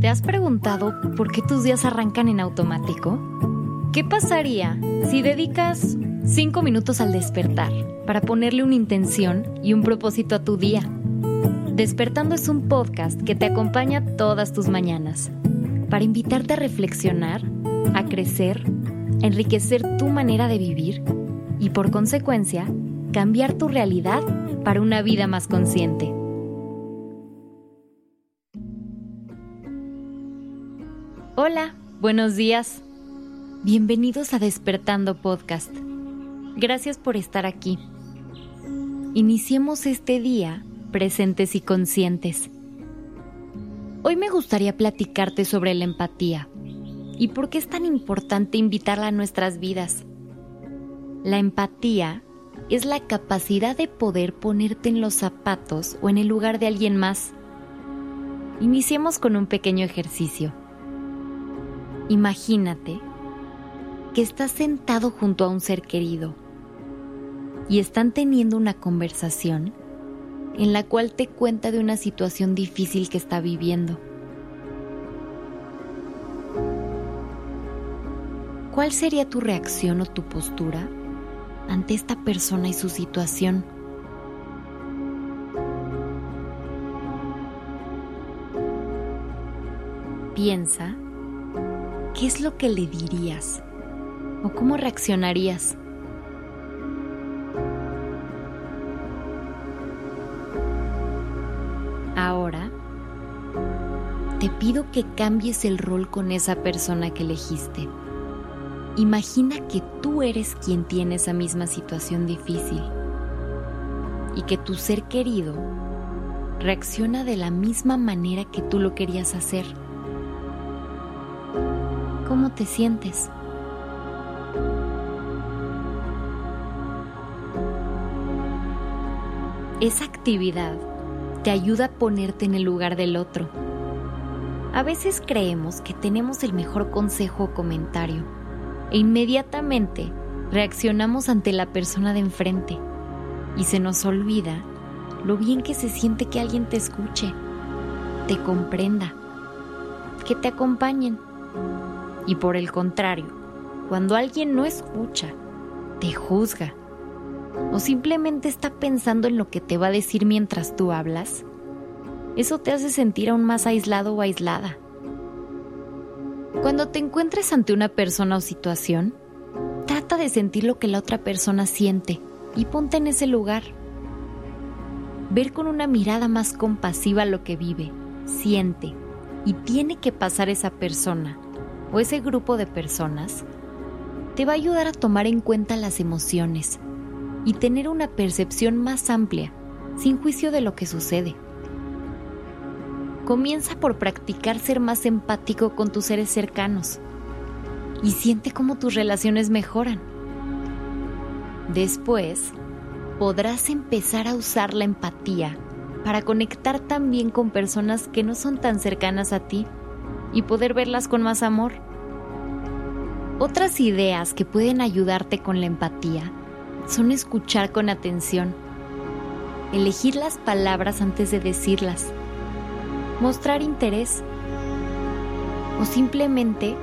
¿Te has preguntado por qué tus días arrancan en automático? ¿Qué pasaría si dedicas 5 minutos al despertar para ponerle una intención y un propósito a tu día? Despertando es un podcast que te acompaña todas tus mañanas para invitarte a reflexionar, a crecer, a enriquecer tu manera de vivir y por consecuencia cambiar tu realidad para una vida más consciente. Hola, buenos días. Bienvenidos a Despertando Podcast. Gracias por estar aquí. Iniciemos este día presentes y conscientes. Hoy me gustaría platicarte sobre la empatía y por qué es tan importante invitarla a nuestras vidas. La empatía es la capacidad de poder ponerte en los zapatos o en el lugar de alguien más. Iniciemos con un pequeño ejercicio. Imagínate que estás sentado junto a un ser querido y están teniendo una conversación en la cual te cuenta de una situación difícil que está viviendo. ¿Cuál sería tu reacción o tu postura ante esta persona y su situación? Piensa ¿qué es lo que le dirías? ¿O cómo reaccionarías? Ahora, te pido que cambies el rol con esa persona que elegiste. Imagina que tú eres quien tiene esa misma situación difícil y que tu ser querido reacciona de la misma manera que tú lo querías hacer. ¿Cómo te sientes? Esa actividad te ayuda a ponerte en el lugar del otro. A veces creemos que tenemos el mejor consejo o comentario e inmediatamente reaccionamos ante la persona de enfrente y se nos olvida lo bien que se siente que alguien te escuche, te comprenda, que te acompañen. Y por el contrario, cuando alguien no escucha, te juzga o simplemente está pensando en lo que te va a decir mientras tú hablas, eso te hace sentir aún más aislado o aislada. Cuando te encuentres ante una persona o situación, trata de sentir lo que la otra persona siente y ponte en ese lugar. Ver con una mirada más compasiva lo que vive, siente y tiene que pasar esa persona o ese grupo de personas, te va a ayudar a tomar en cuenta las emociones y tener una percepción más amplia, sin juicio de lo que sucede. Comienza por practicar ser más empático con tus seres cercanos y siente cómo tus relaciones mejoran. Después, podrás empezar a usar la empatía para conectar también con personas que no son tan cercanas a ti y poder verlas con más amor. Otras ideas que pueden ayudarte con la empatía son escuchar con atención, elegir las palabras antes de decirlas, mostrar interés o simplemente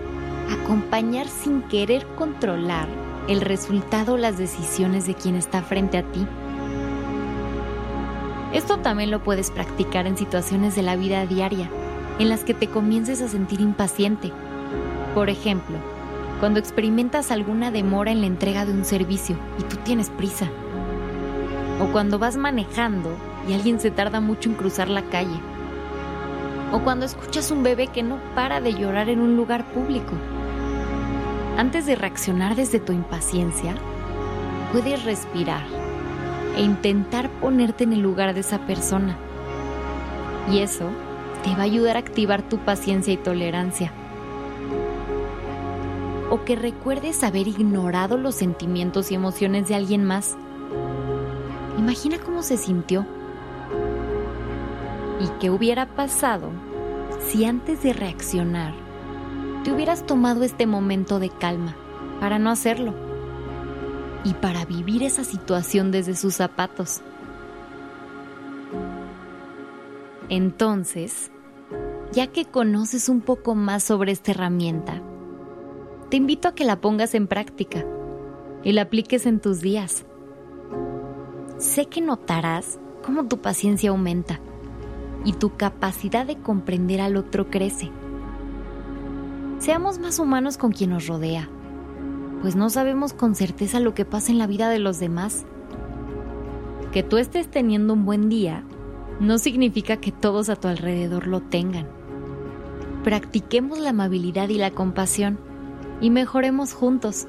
acompañar sin querer controlar el resultado o las decisiones de quien está frente a ti. Esto también lo puedes practicar en situaciones de la vida diaria en las que te comiences a sentir impaciente. Por ejemplo, cuando experimentas alguna demora en la entrega de un servicio y tú tienes prisa. O cuando vas manejando y alguien se tarda mucho en cruzar la calle. O cuando escuchas un bebé que no para de llorar en un lugar público. Antes de reaccionar desde tu impaciencia, puedes respirar e intentar ponerte en el lugar de esa persona. Y eso te va a ayudar a activar tu paciencia y tolerancia. O que recuerdes haber ignorado los sentimientos y emociones de alguien más. Imagina cómo se sintió. ¿Y qué hubiera pasado si antes de reaccionar te hubieras tomado este momento de calma para no hacerlo? Y para vivir esa situación desde sus zapatos. Entonces, ya que conoces un poco más sobre esta herramienta, te invito a que la pongas en práctica y la apliques en tus días. Sé que notarás cómo tu paciencia aumenta y tu capacidad de comprender al otro crece. Seamos más humanos con quien nos rodea, pues no sabemos con certeza lo que pasa en la vida de los demás. Que tú estés teniendo un buen día no significa que todos a tu alrededor lo tengan. Practiquemos la amabilidad y la compasión y mejoremos juntos.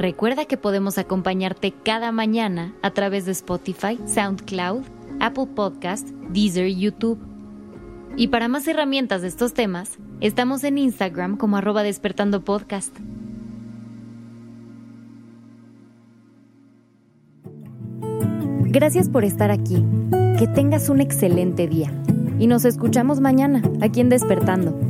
Recuerda que podemos acompañarte cada mañana a través de Spotify, SoundCloud, Apple Podcast, Deezer y YouTube. Y para más herramientas de estos temas, estamos en Instagram como arroba despertando podcast. Gracias por estar aquí. Que tengas un excelente día. Y nos escuchamos mañana aquí en Despertando.